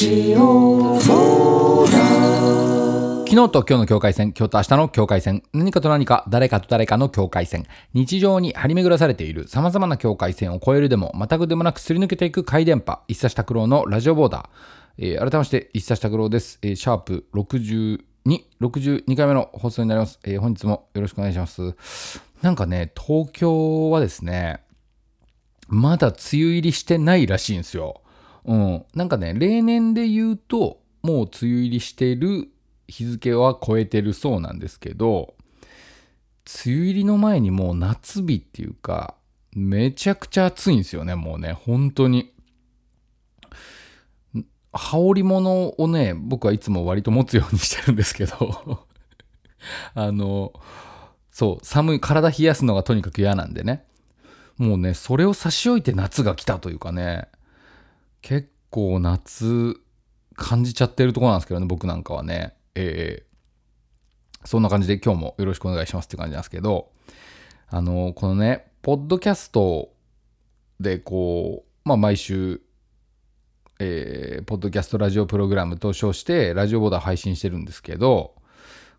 昨日と今日の境界線、今日と明日の境界線、何かと何か、誰かと誰かの境界線、日常に張り巡らされている様々な境界線を越えるでも、またぐでもなくすり抜けていく回電波、一冊拓郎のラジオボーダー。えー改めまして、一冊拓郎です。えーシャープ62、62回目の放送になります。えー本日もよろしくお願いします。なんかね、東京はですね、まだ梅雨入りしてないらしいんですよ。うん。なんかね、例年で言うと、もう梅雨入りしてる日付は超えてるそうなんですけど、梅雨入りの前にもう夏日っていうか、めちゃくちゃ暑いんですよね、もうね、本当に。羽織物をね、僕はいつも割と持つようにしてるんですけど、あの、そう、寒い、体冷やすのがとにかく嫌なんでね。もうね、それを差し置いて夏が来たというかね、結構夏感じちゃってるとこなんですけどね、僕なんかはね。えーそんな感じで今日もよろしくお願いしますって感じなんですけど、あの、このね、ポッドキャストでこう、まあ毎週、えーポッドキャストラジオプログラムと称して、ラジオボーダー配信してるんですけど、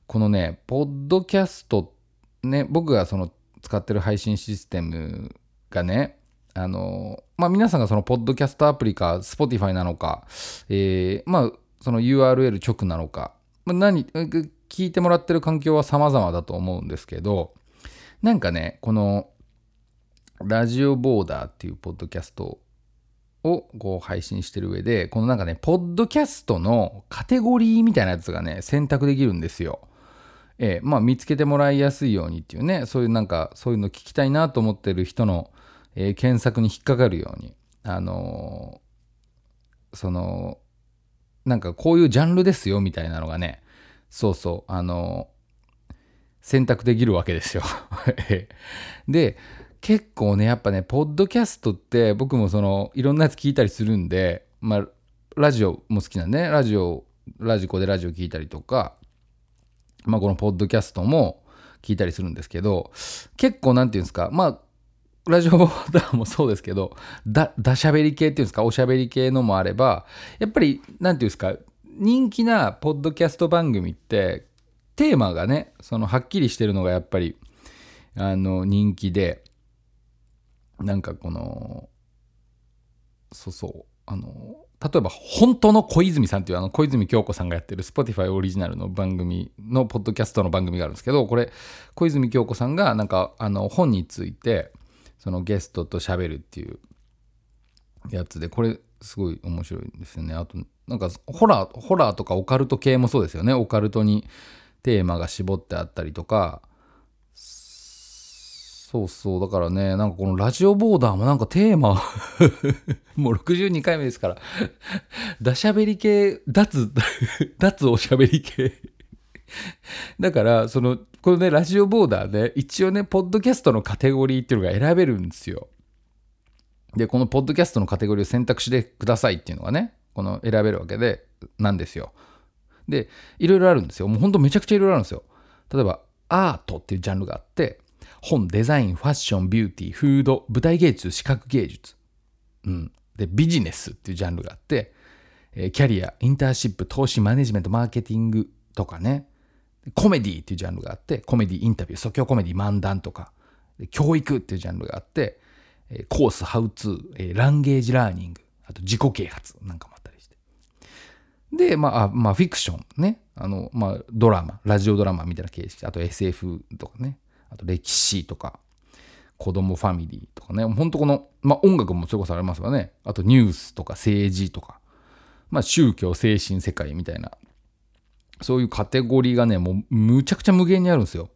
このね、ポッドキャスト、ね、僕がその使ってる配信システムがね、あの、まあ、皆さんがそのポッドキャストアプリか、Spotify なのか、えーまあ、その URL 直なのか、まあ、何、聞いてもらってる環境は様々だと思うんですけど、なんかね、この、ラジオボーダーっていうポッドキャストをこう配信してる上で、このなんかね、ポッドキャストのカテゴリーみたいなやつがね、選択できるんですよ。えーまあ見つけてもらいやすいようにっていうね、そういうなんか、そういうの聞きたいなと思ってる人の、えー検索に引っかかるように、あのーその、なんかこういうジャンルですよみたいなのがね、そうそう、あのー選択できるわけですよ。で、結構ね、やっぱね、ポッドキャストって僕もその、いろんなやつ聞いたりするんで、まあ、ラジオも好きなんでね、ラジオ、ラジコでラジオ聞いたりとか、まあ、このポッドキャストも聞いたりするんですけど、結構なんていうんですか、まあ、ラジオボーダーもそうですけど、だ、だしゃべり系っていうんですか、おしゃべり系のもあれば、やっぱり、なんていうんですか、人気なポッドキャスト番組って、テーマがね、そのはっきりしてるのがやっぱり、あの、人気で、なんかこの、そうそう、あの、例えば、本当の小泉さんっていうあの小泉京子さんがやってる Spotify オリジナルの番組のポッドキャストの番組があるんですけど、これ、小泉京子さんがなんかあの本について、そのゲストと喋るっていうやつで、これすごい面白いんですよね。あと、なんかホラー、ホラーとかオカルト系もそうですよね。オカルトにテーマが絞ってあったりとか、そうそう。だからね、なんかこのラジオボーダーもなんかテーマ、もう62回目ですから、ダしゃべり系、脱、脱おしゃべり系。だから、その、このね、ラジオボーダーで、一応ね、ポッドキャストのカテゴリーっていうのが選べるんですよ。で、このポッドキャストのカテゴリーを選択してくださいっていうのがね、この選べるわけで、なんですよ。で、いろいろあるんですよ。もうほんとめちゃくちゃいろいろあるんですよ。例えば、アートっていうジャンルがあって、本、デザイン、ファッション、ビューティー、フード、舞台芸術、視覚芸術。うん。で、ビジネスっていうジャンルがあって、えキャリア、インターンシップ、投資、マネジメント、マーケティングとかね。コメディっていうジャンルがあって、コメディインタビュー、即興コメディ漫談とか、教育っていうジャンルがあって、コース、ハウツー、 Language Learning、あと自己啓発なんかもあったりして。で、まあ、あまあ、フィクションね。あの、まあ、ドラマ、ラジオドラマみたいな形式。あと SF とかね。あと歴史とか、子供ファミリーとかね。ほんとこの、まあ、音楽もそれこそありますわね。あとニュースとか政治とか。まあ、宗教、精神世界みたいな。そういうカテゴリーがね、もうむちゃくちゃ無限にあるんですよ。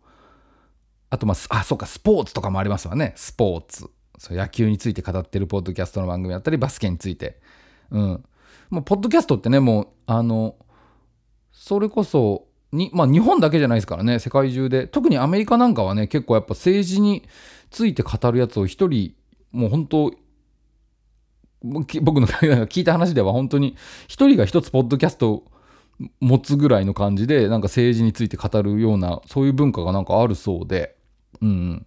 あと、まあ、あ、そうか、スポーツとかもありますわね。スポーツ。そう野球について語ってるポッドキャストの番組だったり、バスケについて。うん。もう、ポッドキャストってね、もう、あの、それこそ、に、まあ、日本だけじゃないですからね、世界中で。特にアメリカなんかはね、結構やっぱ政治について語るやつを一人、もう本当、僕き僕の 聞いた話では本当に一人が一つポッドキャストを持つぐらいの感じでなんか政治について語るようなそういう文化がなんかあるそうでうん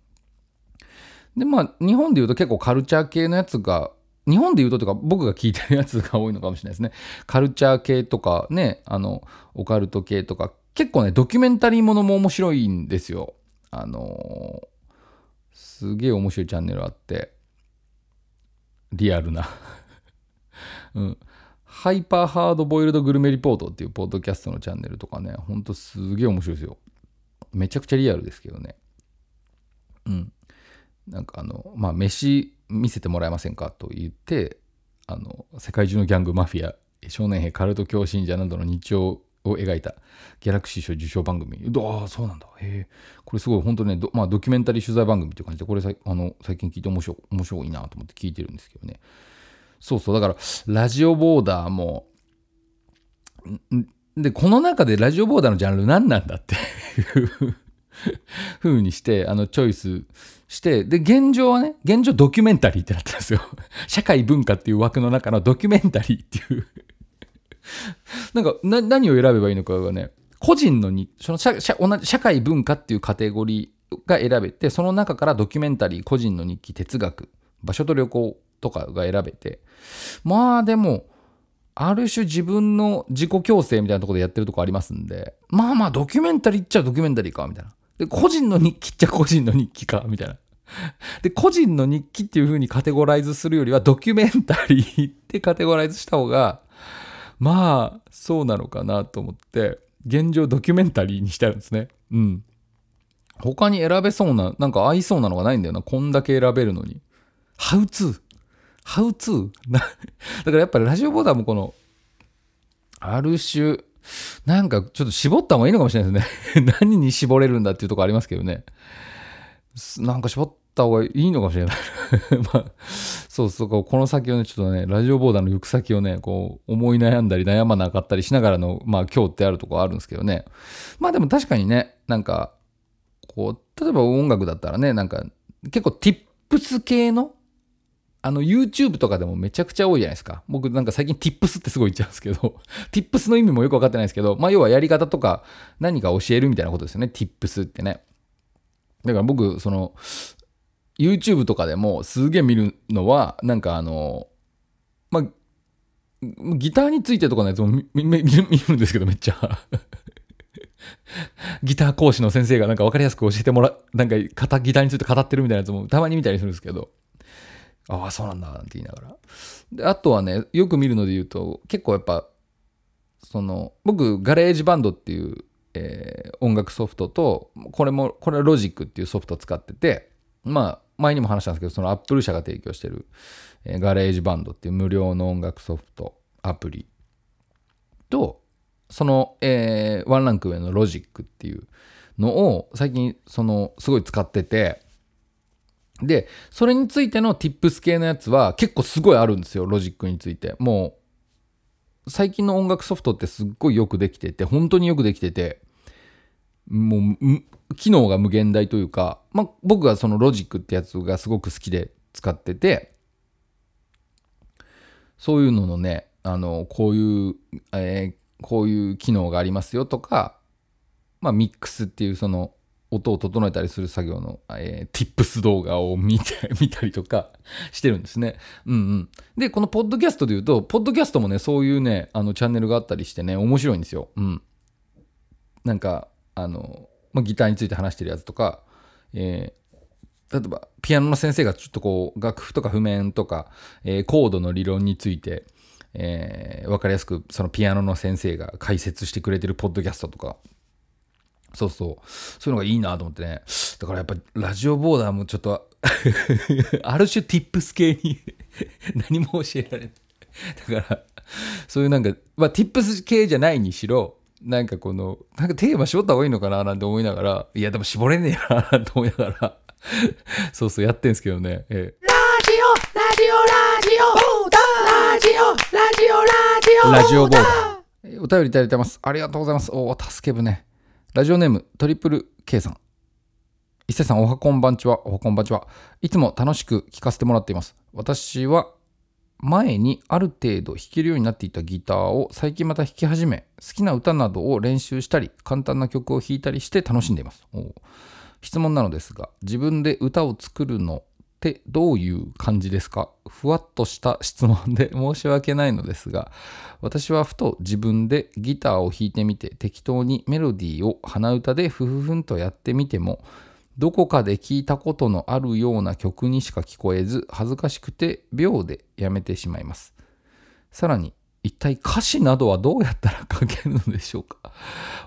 でまあ日本でいうと結構カルチャー系のやつが日本で言うととか僕が聞いてるやつが多いのかもしれないですね。カルチャー系とかね、あの、オカルト系とか、結構ね、ドキュメンタリーものも面白いんですよ。あのーすげえ面白いチャンネルあって、リアルな。うん。ハイパーハードボイルドグルメリポートっていうポッドキャストのチャンネルとかね、ほんとすげえ面白いですよ。めちゃくちゃリアルですけどね。うん。なんかあの、まあ、飯見せてもらえませんかと言って、あの、世界中のギャング、マフィア、少年兵、カルト教信者などの日常を描いたギャラクシー賞受賞番組。ああ、そうなんだ。へえ。これすごい本当ね、ド,、まあ、ドキュメンタリー取材番組っていう感じで、これさあの最近聞いて面白面白いなと思って聞いてるんですけどね。そうそう、だから、ラジオボーダーも、で、この中でラジオボーダーのジャンル何なんだって いう風にして、あの、チョイスして、で、現状はね、現状ドキュメンタリーってなってるんですよ。社会文化っていう枠の中のドキュメンタリーっていう。なんかな、何を選べばいいのかがね、個人のに、その社社同じ社会文化っていうカテゴリーが選べて、その中からドキュメンタリー、個人の日記、哲学、場所と旅行とかが選べて、まあでも、ある種自分の自己強制みたいなところでやってるとこありますんで、まあまあドキュメンタリーっちゃドキュメンタリーか、みたいな。で、個人の日記っちゃ個人の日記か、みたいな。で、個人の日記っていう風にカテゴライズするよりは、ドキュメンタリーってカテゴライズした方が、まあ、そうなのかなと思って、現状ドキュメンタリーにしてあるんですね。うん。他に選べそうな、なんか合いそうなのがないんだよな。こんだけ選べるのに。How to? How to? な だからやっぱりラジオボーダーもこの、ある種、なんかちょっと絞った方がいいのかもしれないですね。何に絞れるんだっていうとこありますけどね。なんか絞った方がいいのかもしれない。まあ、そうそう、この先をね、ちょっとね、ラジオボーダーの行く先をね、こう、思い悩んだり悩まなかったりしながらの、まあ、今日ってあるとこあるんですけどね。まあでも確かにね、なんか、こう、例えば音楽だったらね、なんか、結構 tips 系の、あの、YouTube とかでもめちゃくちゃ多いじゃないですか。僕なんか最近 tips ってすごい言っちゃうんですけど、tips の意味もよくわかってないですけど、まあ要はやり方とか何か教えるみたいなことですよね、tips ってね。だから僕、その、YouTube とかでもすげえ見るのは、なんかあの、まあ、ギターについてとかのやつも見見見るんですけど、めっちゃ。ギター講師の先生がなんか分かりやすく教えてもらう、なんかギターについて語ってるみたいなやつもたまに見たりするんですけど、ああ、そうなんだ、なんて言いながら。で、あとはね、よく見るので言うと、結構やっぱ、その、僕、ガレージバンドっていう、えー音楽ソフトと、これも、これはロジックっていうソフトを使ってて、まあ、前にも話したんですけど、そのアップル社が提供してる、えーガレージバンドっていう無料の音楽ソフト、アプリと、その、えーワンランク上のロジックっていうのを最近、その、すごい使ってて、で、それについての tips 系のやつは結構すごいあるんですよ、ロジックについて。もう、最近の音楽ソフトってすっごいよくできてて、本当によくできてて、もう、機能が無限大というか、まあ、僕がそのロジックってやつがすごく好きで使ってて、そういうののね、あの、こういう、えーこういう機能がありますよとか、まあ、ミックスっていうその音を整えたりする作業の、えー、tips 動画を見て、見たりとかしてるんですね。うんうん。で、このポッドキャストで言うと、ポッドキャストもね、そういうね、あの、チャンネルがあったりしてね、面白いんですよ。うん。なんか、あの、まあ、ギターについて話してるやつとか、えー例えば、ピアノの先生がちょっとこう、楽譜とか譜面とか、えーコードの理論について、えーわかりやすく、そのピアノの先生が解説してくれてるポッドキャストとか、そうそう。そういうのがいいなと思ってね。だからやっぱラジオボーダーもちょっと、ある種 tips 系に 何も教えられない。だから、そういうなんか、まあ tips 系じゃないにしろ、なんかこの、なんかテーマ絞った方がいいのかななんて思いながら、いやでも絞れねえななんて思いながら、そうそうやってんすけどね。ええラジオラジオラジオボーダーラジオラジオラジオラジオボーダー。えーお便りいただいてます。ありがとうございます。おー、助け舟。ラジオネーム、トリプル K さん。伊勢さん、おはこんばんちは。おはこんばんちは。いつも楽しく聴かせてもらっています。私は、前にある程度弾けるようになっていたギターを最近また弾き始め、好きな歌などを練習したり、簡単な曲を弾いたりして楽しんでいます。質問なのですが、自分で歌を作るのってどういう感じですか？ふわっとした質問で 申し訳ないのですが私はふと自分でギターを弾いてみて適当にメロディーを鼻歌でフフフンとやってみてもどこかで聞いたことのあるような曲にしか聞こえず恥ずかしくて秒でやめてしまいます。さらに一体歌詞などはどうやったら書けるのでしょうか？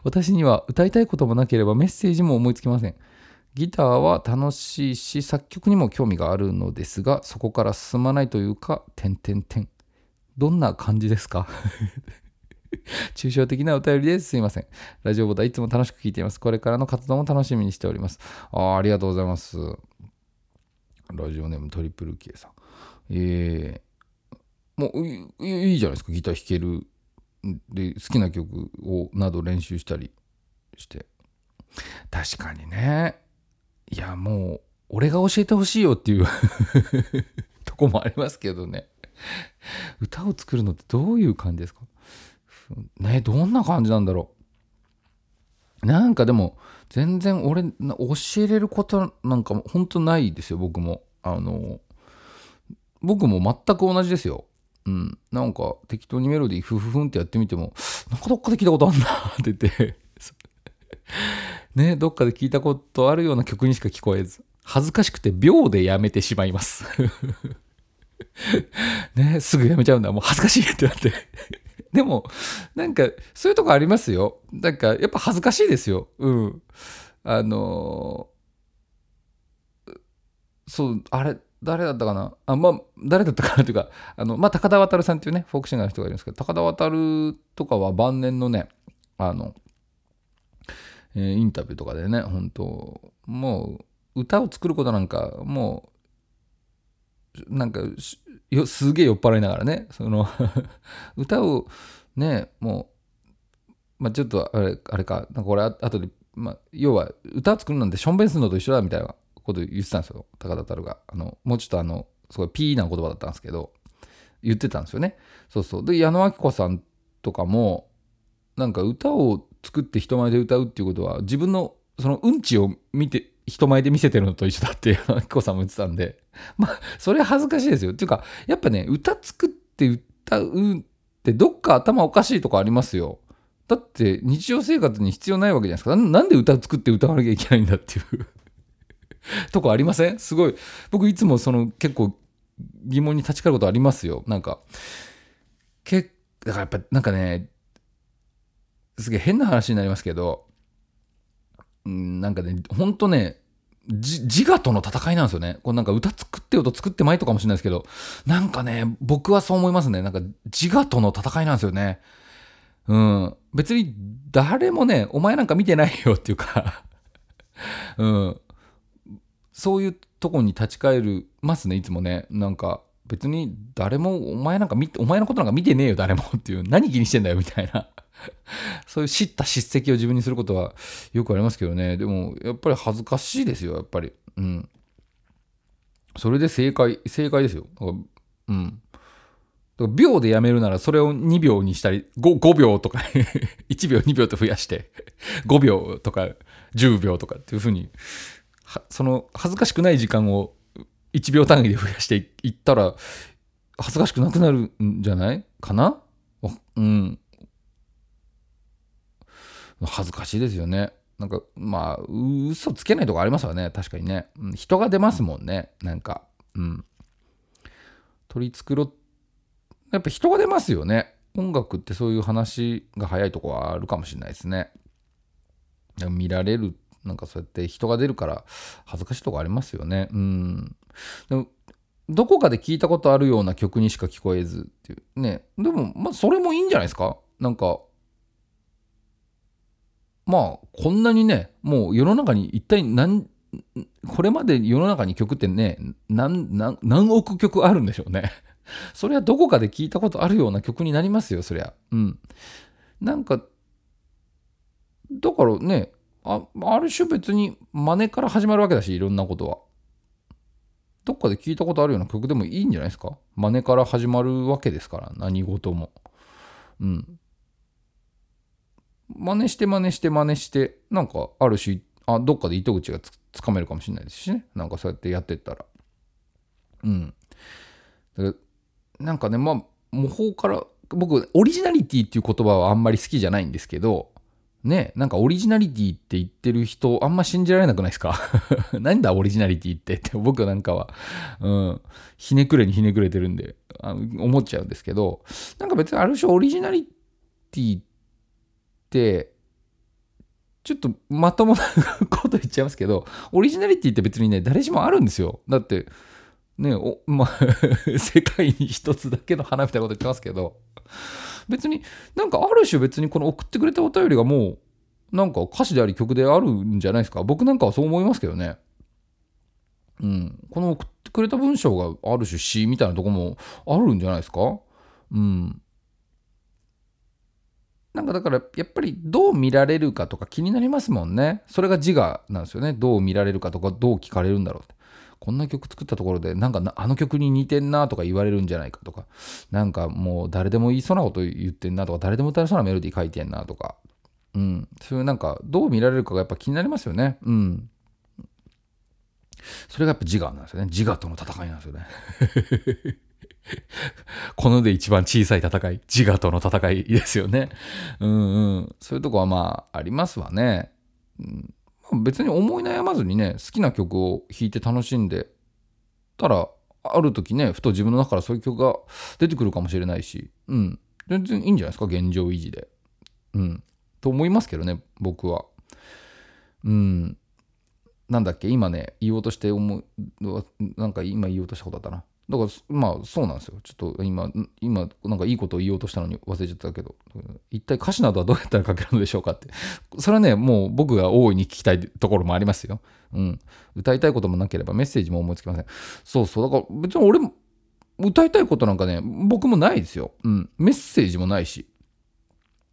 私には歌いたいこともなければメッセージも思いつきません。ギターは楽しいし作曲にも興味があるのですがそこから進まないというか点点点どんな感じですか？抽象的なお便りです。すいません。ラジオボタンいつも楽しく聞いています。これからの活動も楽しみにしております。あありがとうございます。ラジオネームトリプル K さん。えー、もういいじゃないですか。ギター弾ける。で、好きな曲をなど練習したりして。確かにね。いや、もう、俺が教えてほしいよっていう とこもありますけどね。歌を作るのってどういう感じですか？ねどんな感じなんだろう。なんかでも全然俺教えれることなんか本当ないですよ僕も。あの僕も全く同じですよ。うん。なんか適当にメロディーフフフンってやってみてもなんかどっかで聞いたことあんなって言って。ねどっかで聞いたことあるような曲にしか聞こえず恥ずかしくて秒でやめてしまいます ねすぐやめちゃうんだもう恥ずかしいってなって でも、なんか、そういうとこありますよ。なんか、やっぱ恥ずかしいですよ。うん。あのー、そう、あれ、誰だったかな？あ、まあ、誰だったかなというか、あの、まあ、高田渡さんっていうね、フォークシンガーの人がいるんですけど、高田渡とかは晩年のね、あの、えー、インタビューとかでね、本当もう、歌を作ることなんか、もう、なんか、よすげえ酔っ払いながらねその 歌をねもうまあちょっとあれあれかなんか俺あとで、まあ、要は歌を作るなんてしょんべんするのと一緒だみたいなこと言ってたんですよ高田太が。あのもうちょっとあのすごいピーな言葉だったんですけど言ってたんですよね。そうそう。で矢野明子さんとかもなんか歌を作って人前で歌うっていうことは自分のそのうんちを見て人前で見せてるのと一緒だってあきこさんも言ってたんで。まあそれは恥ずかしいですよ。っていうかやっぱね歌作って歌うってどっか頭おかしいとこありますよ。だって日常生活に必要ないわけじゃないですか。なんで歌作って歌わなきゃいけないんだっていう。とこありません？すごい。僕いつもその結構疑問に立ち返ることありますよ。なんかけだからやっぱなんかねすげえ変な話になりますけどなんかね、ほんとね、自我との戦いなんですよね。これなんか歌作ってよと作ってまいとかもしれないですけど、なんかね、僕はそう思いますね。なんか自我との戦いなんですよね。うん。別に誰もね、お前なんか見てないよっていうか うん。そういうとこに立ち返るますね、いつもね。なんか、別に誰もお前なんか見てお前のことなんか見てねえよ、誰もっていう。何気にしてんだよ、みたいな そういう知った叱責を自分にすることはよくありますけどね。でも、やっぱり恥ずかしいですよ、やっぱり。うん。それで正解、正解ですよ。うん。秒でやめるならそれを2秒にしたり 5, 5秒とか 1秒2秒と増やして 5秒とか10秒とかっていうふうにその恥ずかしくない時間を1秒単位で増やしていったら恥ずかしくなくなるんじゃないかな？うん恥ずかしいですよね。なんか、まあ、嘘つけないとこありますよね。確かにね。人が出ますもんね。なんか、うん。取り繕っ、やっぱ人が出ますよね。音楽ってそういう話が早いとこはあるかもしれないですね。見られる、なんかそうやって人が出るから恥ずかしいとこありますよね。うん。でもどこかで聞いたことあるような曲にしか聞こえずっていうね。でも、まあ、それもいいんじゃないですかなんか、まあこんなにねもう世の中に一体何これまで世の中に曲ってね何何億曲あるんでしょうね。それはどこかで聞いたことあるような曲になりますよそりゃ。うん。なんかだからねあある種別に真似から始まるわけだしいろんなことは。どっかで聞いたことあるような曲でもいいんじゃないですか？真似から始まるわけですから何事も。うん。真似して真似して真似してなんかある種あどっかで糸口がつかめるかもしれないですしね。なんかそうやってやってったら。うん。なんかね、まあ、模倣から、僕、オリジナリティっていう言葉はあんまり好きじゃないんですけど、ね、なんかオリジナリティって言ってる人、あんま信じられなくないですか？なんだオリジナリティって？って、僕なんかは、うん、ひねくれにひねくれてるんで、あ思っちゃうんですけど、なんか別にある種オリジナリティって、ちょっとまともなこと言っちゃいますけど、オリジナリティって別にね、誰しもあるんですよ。だって、ねおまあ、世界に一つだけの花みたいなこと言ってますけど、別になんかある種別にこの送ってくれたお便りがもう、なんか歌詞であり曲であるんじゃないですか。僕なんかはそう思いますけどね。うん。この送ってくれた文章がある種詩みたいなとこもあるんじゃないですか。うん。なんかだからやっぱりどう見られるかとか気になりますもんね。それが自我なんですよね。どう見られるかとかどう聞かれるんだろうって。こんな曲作ったところでなんかあの曲に似てんなとか言われるんじゃないかとか。なんかもう誰でも言いそうなこと言ってんなとか誰でも歌えそうなメロディー書いてんなとか。うん。そういうなんかどう見られるかがやっぱ気になりますよね。うん。それがやっぱ自我なんですよね。自我との戦いなんですよね。この世で一番小さい戦い自我との戦いですよね。うんうん。そういうとこはまあありますわね、うん。別に思い悩まずにね好きな曲を弾いて楽しんでたらある時ねふと自分の中からそういう曲が出てくるかもしれないしうん。全然いいんじゃないですか現状維持で。うん。と思いますけどね僕は。うん。なんだっけ今ね言おうとして思うなんか今言おうとしたことあったな。だからまあそうなんですよ。ちょっと今今なんかいいことを言おうとしたのに忘れちゃったけど。一体歌詞などはどうやったら書けるのでしょうかって。それはねもう僕が大いに聞きたいところもありますよ。うん。歌いたいこともなければメッセージも思いつきません。そうそう。だから別に俺も歌いたいことなんかね僕もないですよ。うん。メッセージもないし。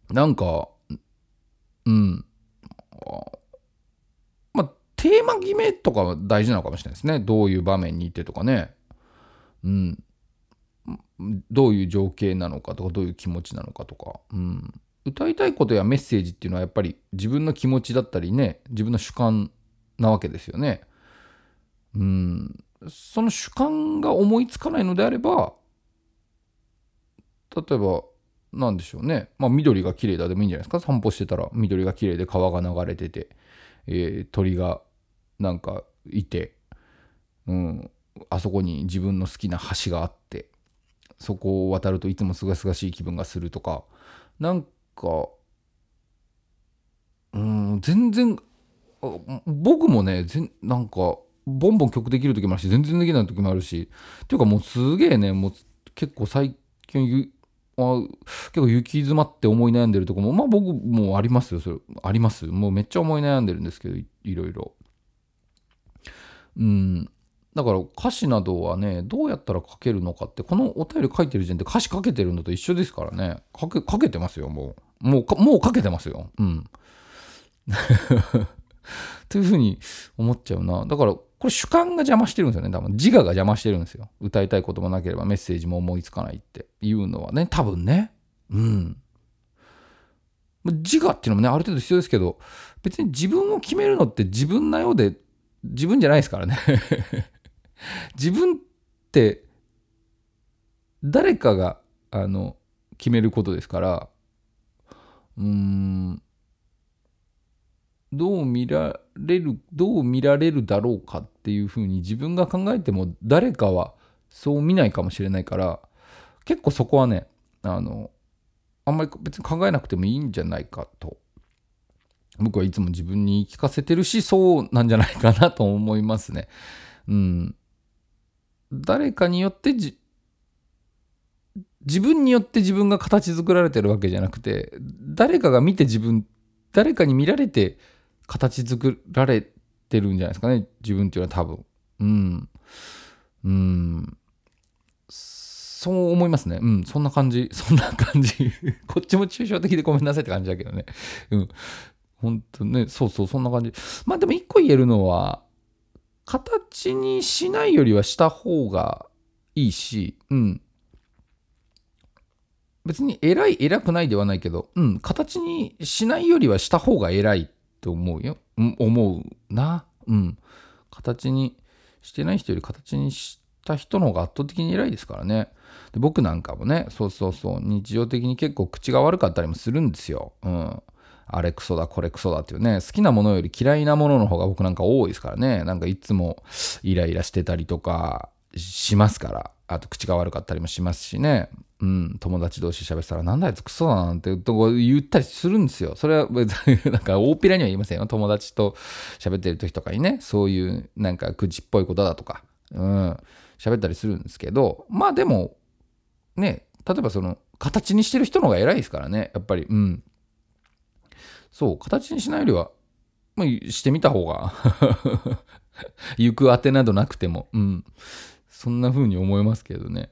なんかうん。まあテーマ決めとかは大事なのかもしれないですね。どういう場面にいてとかね。うん、どういう情景なのかとかどういう気持ちなのかとか、うん、歌いたいことやメッセージっていうのはやっぱり自分の気持ちだったりね自分の主観なわけですよね。うん、その主観が思いつかないのであれば例えば何でしょうね、まあ、緑が綺麗だでもいいんじゃないですか。散歩してたら緑が綺麗で川が流れてて、えー鳥がなんかいて、うん、あそこに自分の好きな橋があってそこを渡るといつもすがすがしい気分がするとかなんかうん全然僕もね全なんかボンボン曲できる時もあるし全然できない時もあるしっていうかもうすげえねもう結構最近ゆあ結構行き詰まって思い悩んでるとこもまあ僕もありますよそれあります。もうめっちゃ思い悩んでるんですけどいいろいろ。うん。だから歌詞などはねどうやったら書けるのかってこのお便り書いてる時点で歌詞書けてるのと一緒ですからね。書け書けてますよもう。もうもう書けてますよ。うん。というふうに思っちゃうな。だからこれ主観が邪魔してるんですよね多分。自我が邪魔してるんですよ。歌いたいこともなければメッセージも思いつかないって。いうのはね多分ね。うん。自我っていうのもねある程度必要ですけど別に自分を決めるのって自分なようで自分じゃないですからね。自分って誰かがあの決めることですからうーんどう見られるどう見られるだろうかっていうふうに自分が考えても誰かはそう見ないかもしれないから結構そこはねあのあんまり別に考えなくてもいいんじゃないかと僕はいつも自分に言い聞かせてるしそうなんじゃないかなと思いますね。うん、誰かによってじ自分によって自分が形作られてるわけじゃなくて誰かが見て自分誰かに見られて形作られてるんじゃないですかね自分っていうのは多分。うん。うん。そう思いますね。うん。そんな感じ。そんな感じ。こっちも抽象的でごめんなさいって感じだけどね。うん。本当ね。そうそう。そんな感じ。まあでも一個言えるのは形にしないよりはした方がいいしうん別に偉い偉くないではないけど、うん、形にしないよりはした方が偉いと思うよ。うん思うな。うん。形にしてない人より形にした人の方が圧倒的に偉いですからね。で僕なんかもね、そうそうそう、日常的に結構口が悪かったりもするんですよ。うん。あれクソだ、これクソだっていうね、好きなものより嫌いなものの方が僕なんか多いですからね。なんかいつもイライラしてたりとかしますから。あと口が悪かったりもしますしね。うん、友達同士喋ったら、なんだあいつクソだなんて言ったりするんですよ。それは別に、なんか大っぴらには言いませんよ。友達と喋ってる時とかにね、そういうなんか口っぽいことだとか、うん、喋ったりするんですけど、まあでも、ね、例えばその、形にしてる人の方が偉いですからね、やっぱり、うん。そう、形にしないよりは、まあ、してみた方が 行く当てなどなくても、うん。そんな風に思いますけどね。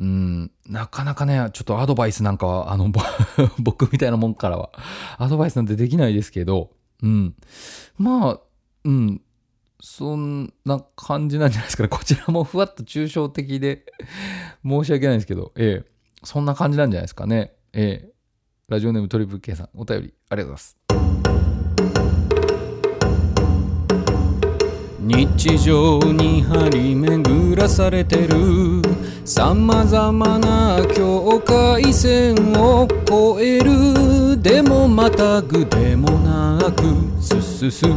うん、なかなかね、ちょっとアドバイスなんかは、あの、僕みたいなもんからは、アドバイスなんてできないですけど、うん。まあ、うん、そんな感じなんじゃないですかね。こちらもふわっと抽象的で申し訳ないですけど、ええ、そんな感じなんじゃないですかね。ええ、ラジオネームトリプル K さん、お便りありがとうございます。日常に張り巡らされてる。さまざまな境界線を越える。でもまたぐでもなくすすす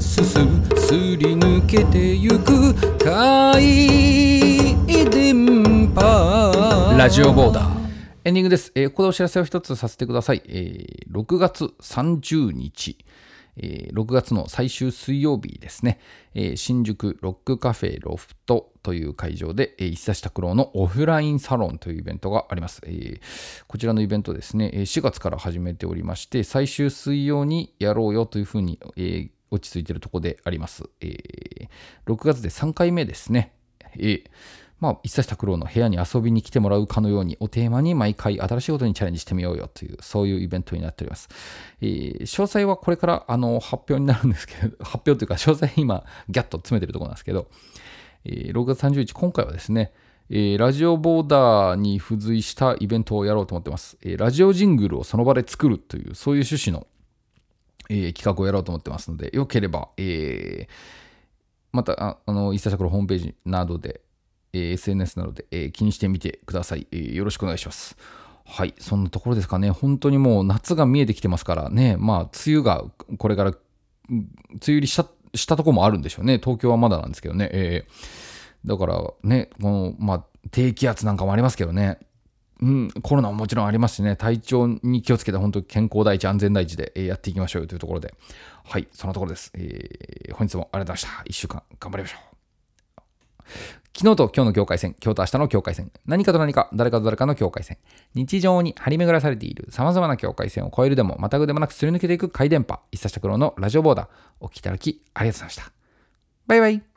すすすり抜けてゆく。回電波。ラジオボーダーエンディングです、えー、ここでお知らせを一つさせてください、えー、6月30日えー、6月の最終水曜日ですね、えー、新宿ロックカフェロフトという会場で、えー、一冊拓郎のオフラインサロンというイベントがあります。えー、こちらのイベントですね、4月から始めておりまして、最終水曜にやろうよというふうに、えー、落ち着いているところであります。えー、6月で3回目ですね。えーまあ、一冊拓郎の部屋に遊びに来てもらうかのようにをテーマに毎回新しいことにチャレンジしてみようよという、そういうイベントになっております。えー、詳細はこれからあの発表になるんですけど、発表というか詳細今ギャッと詰めてるところなんですけど、えー、6月30日、今回はですね、えー、ラジオボーダーに付随したイベントをやろうと思ってます。えー、ラジオジングルをその場で作るという、そういう趣旨の、えー、企画をやろうと思ってますので、よければ、えー、また、ああの、一冊のホームページなどで、え SNS などで、え気にしてみてください、えよろしくお願いします。はい、そんなところですかね。本当にもう夏が見えてきてますからね、まあ、梅雨がこれから、梅雨入りしたしたとこもあるんでしょうね。東京はまだなんですけどね。えー、だからね、この、まあ、低気圧なんかもありますけどね。うん、コロナももちろんありますしね、体調に気をつけて、本当健康第一、安全第一でやっていきましょうというところで、はい、そのところです。えー、本日もありがとうございました。1週間頑張りましょう。昨日と今日の境界線、今日と明日の境界線、何かと何か、誰かと誰かの境界線、日常に張り巡らされている様々な境界線を越えるでも、またぐでもなくすり抜けていく回電波、一冊拓郎のラジオボーダー、お聞きいただきありがとうございました。バイバイ。